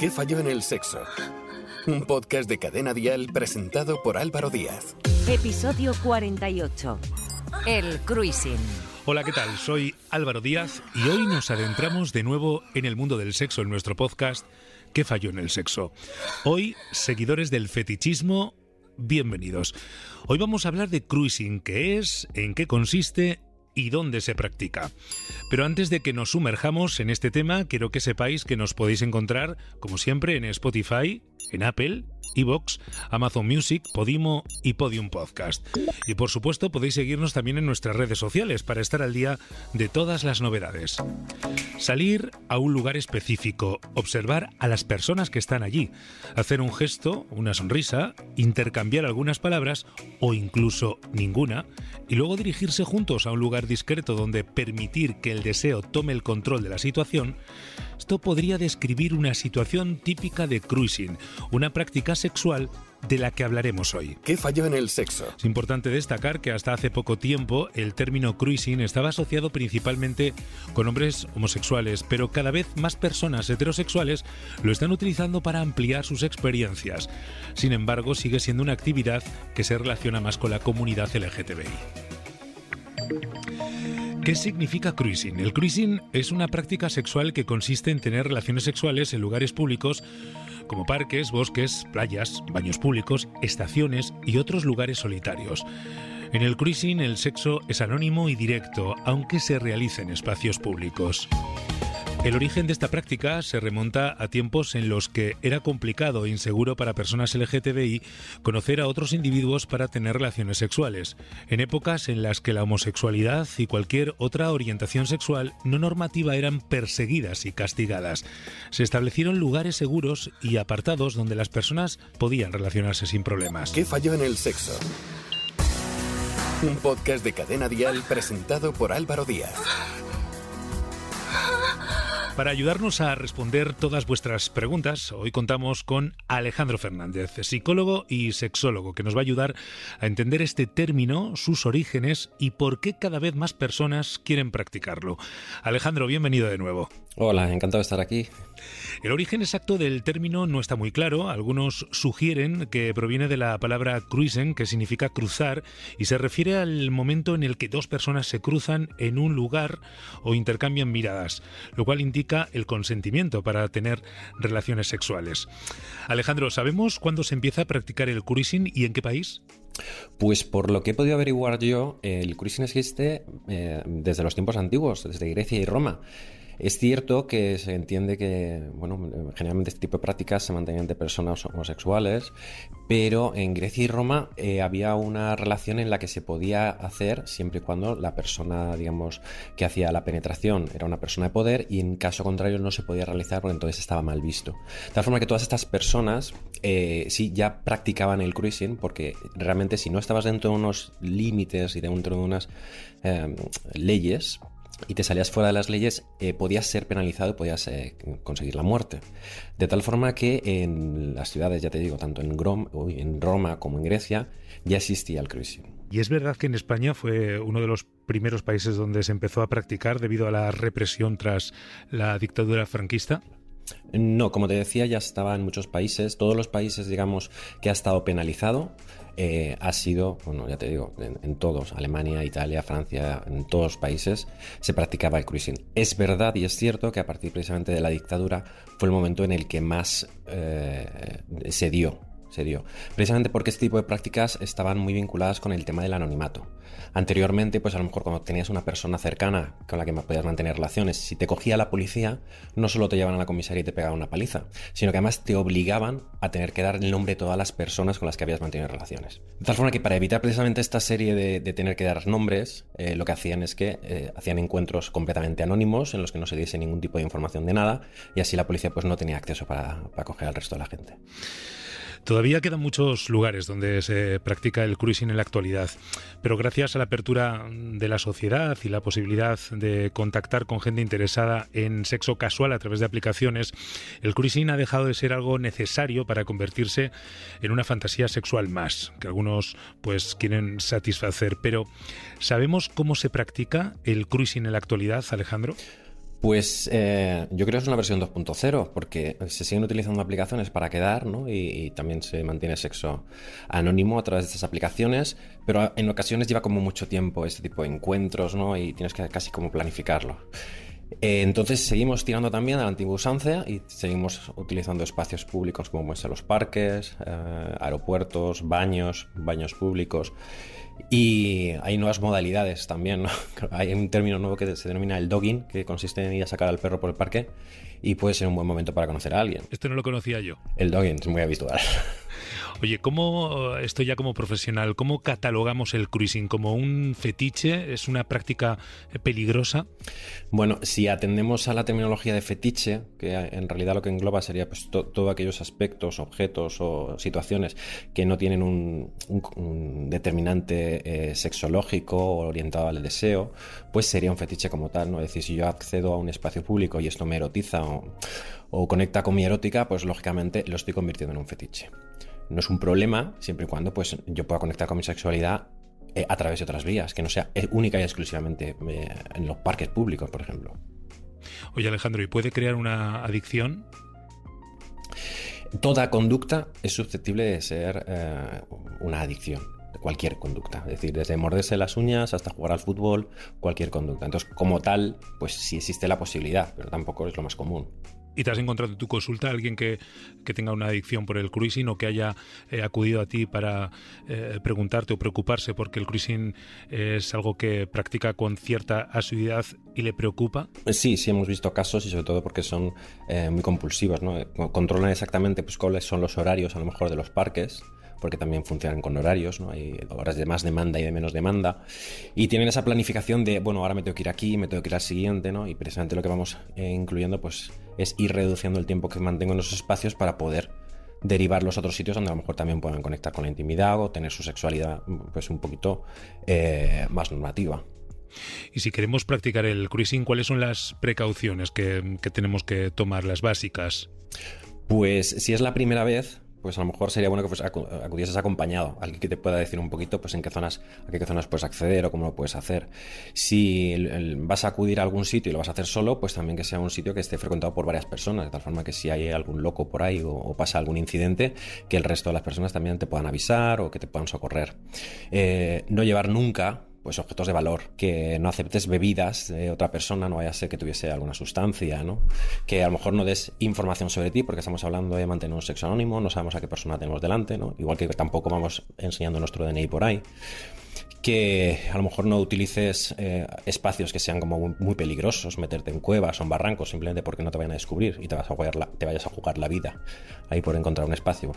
¿Qué falló en el sexo? Un podcast de Cadena Dial presentado por Álvaro Díaz. Episodio 48. El cruising. Hola, ¿qué tal? Soy Álvaro Díaz y hoy nos adentramos de nuevo en el mundo del sexo en nuestro podcast ¿Qué falló en el sexo? Hoy, seguidores del fetichismo, bienvenidos. Hoy vamos a hablar de cruising, qué es, en qué consiste y dónde se practica. Pero antes de que nos sumerjamos en este tema, quiero que sepáis que nos podéis encontrar, como siempre, en Spotify, en Apple, Evox, Amazon Music, Podimo y Podium Podcast. Y por supuesto podéis seguirnos también en nuestras redes sociales para estar al día de todas las novedades. Salir a un lugar específico, observar a las personas que están allí, hacer un gesto, una sonrisa, intercambiar algunas palabras o incluso ninguna, y luego dirigirse juntos a un lugar discreto donde permitir que el deseo tome el control de la situación, esto podría describir una situación típica de cruising, una práctica sexual de la que hablaremos hoy. ¿Qué falló en el sexo? Es importante destacar que hasta hace poco tiempo el término cruising estaba asociado principalmente con hombres homosexuales, pero cada vez más personas heterosexuales lo están utilizando para ampliar sus experiencias. Sin embargo, sigue siendo una actividad que se relaciona más con la comunidad LGTBI. ¿Qué significa cruising? El cruising es una práctica sexual que consiste en tener relaciones sexuales en lugares públicos como parques, bosques, playas, baños públicos, estaciones y otros lugares solitarios. En el cruising el sexo es anónimo y directo, aunque se realice en espacios públicos. El origen de esta práctica se remonta a tiempos en los que era complicado e inseguro para personas LGTBI conocer a otros individuos para tener relaciones sexuales, en épocas en las que la homosexualidad y cualquier otra orientación sexual no normativa eran perseguidas y castigadas. Se establecieron lugares seguros y apartados donde las personas podían relacionarse sin problemas. ¿Qué falló en el sexo? Un podcast de Cadena Dial presentado por Álvaro Díaz. Para ayudarnos a responder todas vuestras preguntas, hoy contamos con Alejandro Fernández, psicólogo y sexólogo, que nos va a ayudar a entender este término, sus orígenes y por qué cada vez más personas quieren practicarlo. Alejandro, bienvenido de nuevo. Hola, encantado de estar aquí. El origen exacto del término no está muy claro. Algunos sugieren que proviene de la palabra cruisen, que significa cruzar, y se refiere al momento en el que dos personas se cruzan en un lugar o intercambian miradas, lo cual indica el consentimiento para tener relaciones sexuales. Alejandro, ¿sabemos cuándo se empieza a practicar el cruising y en qué país? Pues por lo que he podido averiguar yo, el cruising existe eh, desde los tiempos antiguos, desde Grecia y Roma. Es cierto que se entiende que, bueno, generalmente este tipo de prácticas se mantenían de personas homosexuales, pero en Grecia y Roma eh, había una relación en la que se podía hacer siempre y cuando la persona, digamos, que hacía la penetración era una persona de poder y en caso contrario no se podía realizar porque entonces estaba mal visto. De tal forma que todas estas personas eh, sí ya practicaban el cruising porque realmente si no estabas dentro de unos límites y dentro de unas eh, leyes, y te salías fuera de las leyes, eh, podías ser penalizado podías eh, conseguir la muerte. De tal forma que en las ciudades, ya te digo, tanto en, Grom, en Roma como en Grecia, ya existía el cruising. ¿Y es verdad que en España fue uno de los primeros países donde se empezó a practicar debido a la represión tras la dictadura franquista? No, como te decía, ya estaba en muchos países. Todos los países, digamos, que ha estado penalizado eh, ha sido, bueno, ya te digo, en, todos, Alemania, Italia, Francia, en todos los países se practicaba el cruising. Es verdad y es cierto que a partir precisamente de la dictadura fue el momento en el que más eh, se dio se dio. Precisamente porque este tipo de prácticas estaban muy vinculadas con el tema del anonimato. Anteriormente, pues a lo mejor cuando tenías una persona cercana con la que podías mantener relaciones, si te cogía la policía, no solo te llevaban a la comisaría y te pegaban una paliza, sino que además te obligaban a tener que dar el nombre de todas las personas con las que habías mantenido relaciones. De tal forma que para evitar precisamente esta serie de, tener que dar nombres, eh, lo que hacían es que eh, hacían encuentros completamente anónimos en los que no se diese ningún tipo de información de nada y así la policía pues no tenía acceso para coger al resto de la gente. Todavía quedan muchos lugares donde se practica el cruising en la actualidad, pero gracias a la apertura de la sociedad y la posibilidad de contactar con gente interesada en sexo casual a través de aplicaciones, el cruising ha dejado de ser algo necesario para convertirse en una fantasía sexual más, que algunos pues quieren satisfacer. Pero ¿sabemos cómo se practica el cruising en la actualidad, Alejandro? Pues eh, yo creo que es una versión 2.0, porque se siguen utilizando aplicaciones para quedar, ¿no? Y, también se mantiene sexo anónimo a través de estas aplicaciones, pero en ocasiones lleva como mucho tiempo este tipo de encuentros, ¿no? Y tienes que casi como planificarlo. Eh, entonces seguimos tirando también a la antigua usancia y seguimos utilizando espacios públicos como pueden ser los parques, eh, aeropuertos, baños, baños públicos. Y hay nuevas modalidades también, Hay un término nuevo que se denomina el dogging, que consiste en ir a sacar al perro por el parque y puede ser un buen momento para conocer a alguien. Esto no lo conocía yo. El dogging es muy habitual. Oye, ¿cómo, esto ya como profesional, cómo catalogamos el cruising? ¿Como un fetiche? ¿Es una práctica peligrosa? Bueno, si atendemos a la terminología de fetiche, que en realidad lo que engloba sería pues, todos aquellos aspectos, objetos o situaciones que no tienen un, determinante eh, sexológico o orientado al deseo, pues sería un fetiche como tal, ¿no? Es decir, si yo accedo a un espacio público y esto me erotiza o, o conecta con mi erótica, pues lógicamente lo estoy convirtiendo en un fetiche no es un problema siempre y cuando pues, yo pueda conectar con mi sexualidad eh, a través de otras vías, que no sea eh, única y exclusivamente eh, en los parques públicos, por ejemplo. Oye Alejandro, ¿y puede crear una adicción? Toda conducta es susceptible de ser una adicción cualquier conducta. Es decir, desde morderse las uñas hasta jugar al fútbol, cualquier conducta. Entonces, como tal, pues sí existe la posibilidad, pero tampoco es lo más común y te has encontrado en tu consulta a alguien que, tenga una adicción por el cruising o que haya eh, acudido a ti para eh, preguntarte o preocuparse porque el cruising es algo que practica con cierta asiduidad y le preocupa? Sí, sí hemos visto casos y sobre todo porque son eh, muy compulsivos, ¿no? Controlan exactamente pues, cuáles son los horarios a lo mejor de los parques porque también funcionan con horarios, ¿no? Hay horas de más demanda y de menos demanda. Y tienen esa planificación de, bueno, ahora me tengo que ir aquí, me tengo que ir al siguiente, ¿no? Y precisamente lo que vamos eh, incluyendo, pues, es ir reduciendo el tiempo que mantengo en esos espacios para poder derivar los otros sitios donde a lo mejor también puedan conectar con la intimidad o tener su sexualidad, pues, un poquito eh, más normativa. Y si queremos practicar el cruising, ¿cuáles son las precauciones que, que tenemos que tomar, las básicas? Pues si es la primera vez, pues a lo mejor sería bueno que acudieses acompañado, alguien que te pueda decir un poquito pues en qué zonas, a qué zonas puedes acceder o cómo lo puedes hacer. Si vas a acudir a algún sitio y lo vas a hacer solo, pues también que sea un sitio que esté frecuentado por varias personas, de tal forma que si hay algún loco por ahí o, pasa algún incidente, que el resto de las personas también te puedan avisar o que te puedan socorrer. Eh, no llevar nunca pues objetos de valor, que no aceptes bebidas de otra persona, no vaya a ser que tuviese alguna sustancia, ¿no? Que a lo mejor no des información sobre ti, porque estamos hablando de mantener un sexo anónimo, no sabemos a qué persona tenemos delante, ¿no? Igual que tampoco vamos enseñando nuestro DNI por ahí que a lo mejor no utilices eh, espacios que sean como muy, peligrosos, meterte en cuevas o en barrancos simplemente porque no te vayan a descubrir y te, vas a jugar la, te vayas a jugar la vida ahí por encontrar un espacio.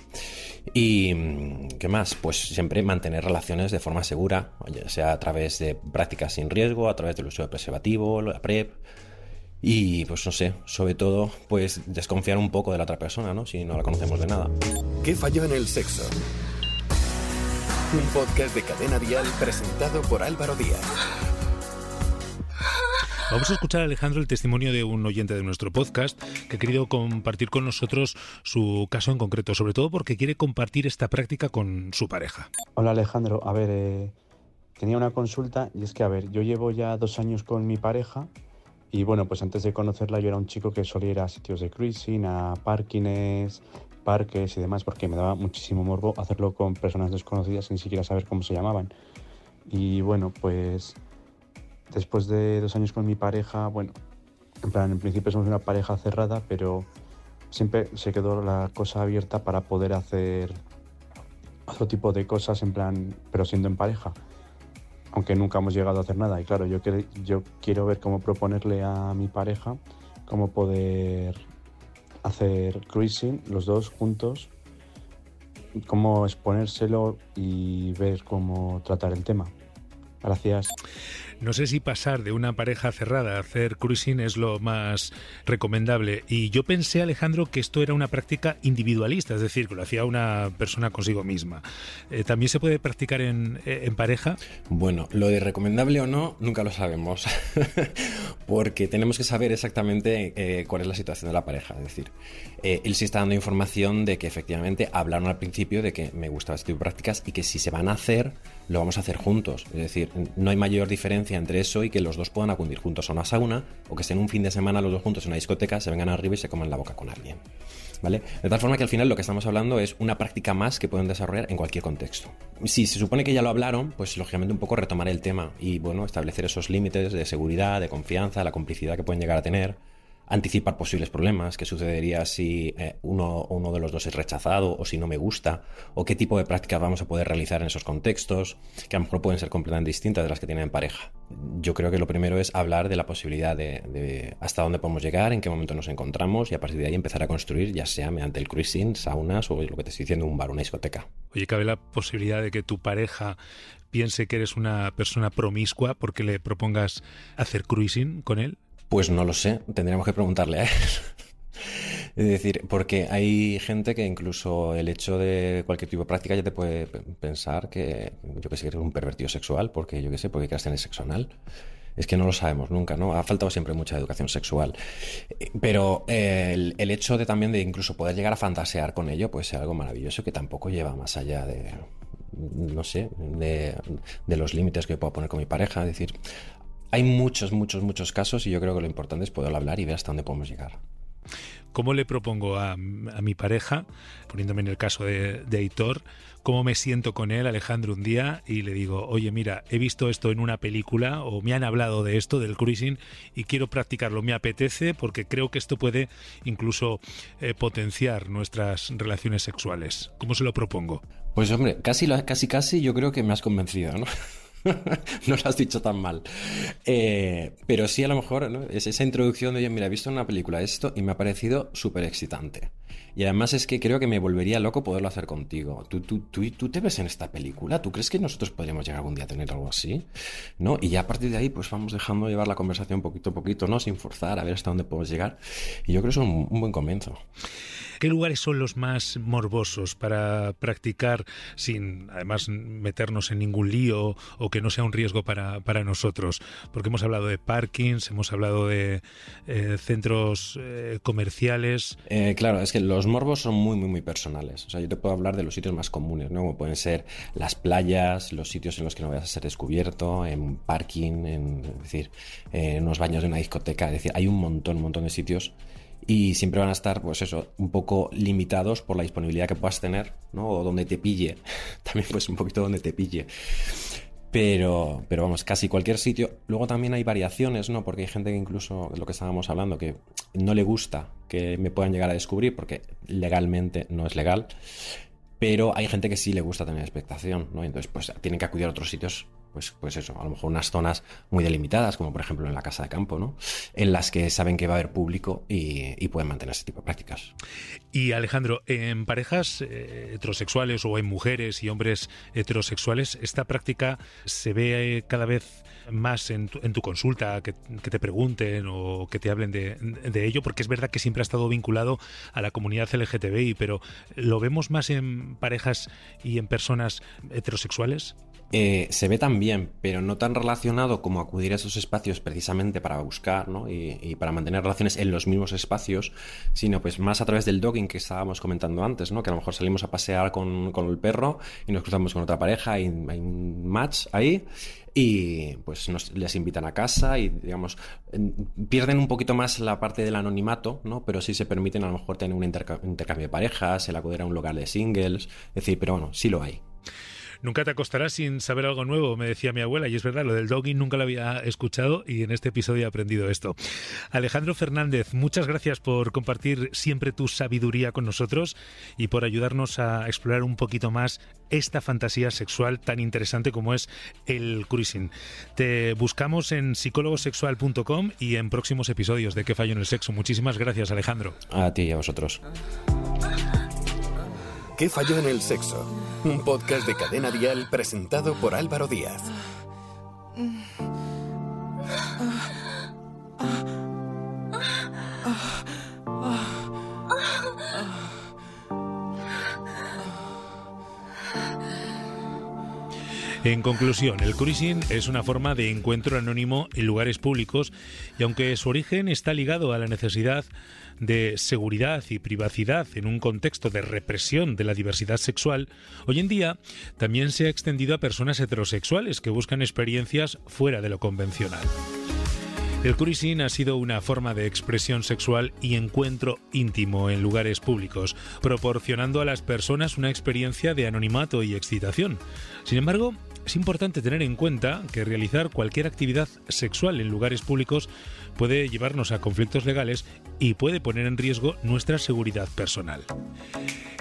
Y mm, qué más, pues siempre mantener relaciones de forma segura, sea a través de prácticas sin riesgo, a través del uso de preservativo, la PrEP. Y pues no sé, sobre todo, pues desconfiar un poco de la otra persona, ¿no? Si no la conocemos de nada. ¿Qué falló en el sexo? Un podcast de Cadena Dial presentado por Álvaro Díaz. Vamos a escuchar, Alejandro, el testimonio de un oyente de nuestro podcast que ha querido compartir con nosotros su caso en concreto, sobre todo porque quiere compartir esta práctica con su pareja. Hola, Alejandro. A ver, eh, tenía una consulta y es que, a ver, yo llevo ya dos años con mi pareja y bueno, pues antes de conocerla yo era un chico que solía ir a sitios de cruising, a parkings, parques y demás, porque me daba muchísimo morbo hacerlo con personas desconocidas sin siquiera saber cómo se llamaban. Y bueno, pues después de dos años con mi pareja, bueno, en plan, en principio somos una pareja cerrada, pero siempre se quedó la cosa abierta para poder hacer otro tipo de cosas, en plan, pero siendo en pareja. Aunque nunca hemos llegado a hacer nada. Y claro, yo, yo quiero ver cómo proponerle a mi pareja cómo poder hacer cruising los dos juntos, cómo exponérselo y ver cómo tratar el tema. Gracias. No sé si pasar de una pareja cerrada a hacer cruising es lo más recomendable. Y yo pensé, Alejandro, que esto era una práctica individualista, es decir, que lo hacía una persona consigo misma. Eh, ¿También se puede practicar en, eh, en, pareja? Bueno, lo de recomendable o no, nunca lo sabemos. Porque tenemos que saber exactamente eh, cuál es la situación de la pareja. Es decir, él sí está dando información de que efectivamente hablaron al principio de que me gustaba este tipo de prácticas y que si se van a hacer, lo vamos a hacer juntos. Es decir, no hay mayor diferencia entre eso y que los dos puedan acudir juntos a una sauna o que estén un fin de semana los dos juntos en una discoteca, se vengan arriba y se coman la boca con alguien. ¿Vale? De tal forma que al final lo que estamos hablando es una práctica más que pueden desarrollar en cualquier contexto. Si se supone que ya lo hablaron, pues lógicamente un poco retomar el tema y bueno, establecer esos límites de seguridad, de confianza, la complicidad que pueden llegar a tener anticipar posibles problemas, qué sucedería si eh, uno, uno de los dos es rechazado o si no me gusta, o qué tipo de prácticas vamos a poder realizar en esos contextos, que a lo mejor pueden ser completamente distintas de las que tienen en pareja. Yo creo que lo primero es hablar de la posibilidad de, hasta dónde podemos llegar, en qué momento nos encontramos y a partir de ahí empezar a construir, ya sea mediante el cruising, saunas o lo que te estoy diciendo, un bar, una discoteca. Oye, ¿cabe la posibilidad de que tu pareja piense que eres una persona promiscua porque le propongas hacer cruising con él? Pues no lo sé, tendríamos que preguntarle a él. Es decir, porque hay gente que incluso el hecho de cualquier tipo de práctica ya te puede pensar que, yo que sé, que eres un pervertido sexual, porque yo que sé, porque quieras tener sexo anal. Es que no lo sabemos nunca, ¿no? Ha faltado siempre mucha educación sexual. Pero eh, el, hecho de también de incluso poder llegar a fantasear con ello, puede ser algo maravilloso que tampoco lleva más allá de, no sé, de, de, los límites que puedo poner con mi pareja. Es decir, hay muchos, muchos, muchos casos y yo creo que lo importante es poder hablar y ver hasta dónde podemos llegar. ¿Cómo le propongo a, mi pareja, poniéndome en el caso de, de Hitor, cómo me siento con él, Alejandro, un día y le digo, oye, mira, he visto esto en una película o me han hablado de esto, del cruising, y quiero practicarlo, me apetece porque creo que esto puede incluso eh, potenciar nuestras relaciones sexuales. ¿Cómo se lo propongo? Pues hombre, casi, casi, casi yo creo que me has convencido, ¿no? no lo has dicho tan mal. Eh, pero sí, a lo mejor, es esa introducción de, oye, mira, he visto una película esto y me ha parecido súper excitante. Y además es que creo que me volvería loco poderlo hacer contigo. ¿Tú, tú, tú, tú te ves en esta película? ¿Tú crees que nosotros podríamos llegar algún día a tener algo así? ¿No? Y ya a partir de ahí, pues vamos dejando llevar la conversación poquito a poquito, ¿no? Sin forzar, a ver hasta dónde podemos llegar. Y yo creo que es un buen comienzo. ¿Qué lugares son los más morbosos para practicar sin, además, meternos en ningún lío o que no sea un riesgo para, para nosotros? Porque hemos hablado de parkings, hemos hablado de eh, centros eh, comerciales. Eh, claro, es que los morbos son muy, muy, muy personales. O sea, yo te puedo hablar de los sitios más comunes, ¿no? Como pueden ser las playas, los sitios en los que no vayas a ser descubierto, en parking, en, es decir, en unos baños de una discoteca. Es decir, hay un montón, un montón de sitios y siempre van a estar, pues eso, un poco limitados por la disponibilidad que puedas tener, ¿no? O donde te pille. También, pues un poquito donde te pille. Pero, pero vamos, casi cualquier sitio. Luego también hay variaciones, ¿no? Porque hay gente que incluso, lo que estábamos hablando, que no le gusta que me puedan llegar a descubrir porque legalmente no es legal. Pero hay gente que sí le gusta tener expectación, ¿no? Entonces, pues tienen que acudir a otros sitios pues, pues eso, a lo mejor unas zonas muy delimitadas, como por ejemplo en la casa de campo, ¿no? En las que saben que va a haber público y, pueden mantener ese tipo de prácticas. Y Alejandro, en parejas eh, heterosexuales o en mujeres y hombres heterosexuales, esta práctica se ve cada vez más en tu, consulta, que, te pregunten o que te hablen de, de, ello, porque es verdad que siempre ha estado vinculado a la comunidad LGTBI, pero ¿lo vemos más en parejas y en personas heterosexuales? Eh, se ve también, pero no tan relacionado como acudir a esos espacios precisamente para buscar ¿no? y, para mantener relaciones en los mismos espacios, sino pues más a través del dogging que estábamos comentando antes, ¿no? que a lo mejor salimos a pasear con, con el perro y nos cruzamos con otra pareja y hay un match ahí y pues nos, les invitan a casa y digamos pierden un poquito más la parte del anonimato, ¿no? Pero sí se permiten a lo mejor tener un intercambio de parejas, el acudir a un lugar de singles, es decir, pero bueno, sí lo hay. Nunca te acostarás sin saber algo nuevo, me decía mi abuela, y es verdad, lo del dogging nunca lo había escuchado y en este episodio he aprendido esto. Alejandro Fernández, muchas gracias por compartir siempre tu sabiduría con nosotros y por ayudarnos a explorar un poquito más esta fantasía sexual tan interesante como es el cruising. Te buscamos en psicólogosexual.com y en próximos episodios de ¿Qué fallo en el sexo? Muchísimas gracias, Alejandro. A ti y a vosotros. ¿Qué falló en el sexo? Un podcast de cadena dial presentado por Álvaro Díaz. En conclusión, el cruising es una forma de encuentro anónimo en lugares públicos y aunque su origen está ligado a la necesidad de seguridad y privacidad en un contexto de represión de la diversidad sexual, hoy en día también se ha extendido a personas heterosexuales que buscan experiencias fuera de lo convencional. El cruising ha sido una forma de expresión sexual y encuentro íntimo en lugares públicos, proporcionando a las personas una experiencia de anonimato y excitación. Sin embargo, es importante tener en cuenta que realizar cualquier actividad sexual en lugares públicos puede llevarnos a conflictos legales y puede poner en riesgo nuestra seguridad personal.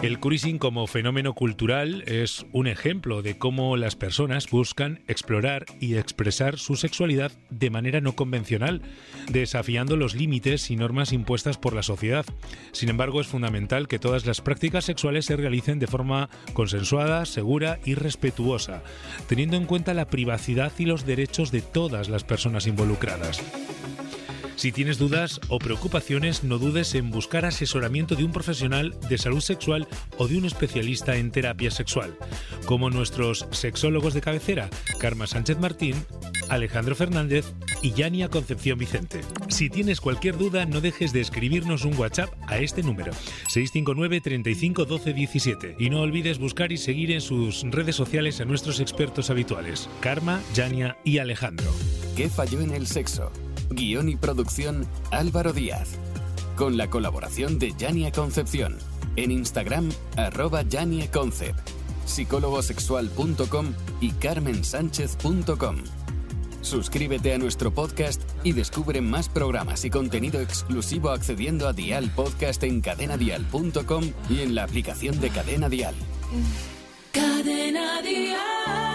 El cruising como fenómeno cultural es un ejemplo de cómo las personas buscan explorar y expresar su sexualidad de manera no convencional, desafiando los límites y normas impuestas por la sociedad. Sin embargo, es fundamental que todas las prácticas sexuales se realicen de forma consensuada, segura y respetuosa, teniendo en cuenta la privacidad y los derechos de todas las personas involucradas. Si tienes dudas o preocupaciones, no dudes en buscar asesoramiento de un profesional de salud sexual o de un especialista en terapia sexual, como nuestros sexólogos de cabecera, Karma Sánchez Martín, Alejandro Fernández y Yania Concepción Vicente. Si tienes cualquier duda, no dejes de escribirnos un WhatsApp a este número, 659 35 12 17. Y no olvides buscar y seguir en sus redes sociales a nuestros expertos habituales, Karma, Yania y Alejandro. ¿Qué falló en el sexo? Guión y producción Álvaro Díaz. Con la colaboración de Yania Concepción. En Instagram, arroba Yania Concept, psicólogosexual.com y carmensánchez.com. Suscríbete a nuestro podcast y descubre más programas y contenido exclusivo accediendo a Dial Podcast en cadenadial.com y en la aplicación de Cadena Dial. Cadena Dial.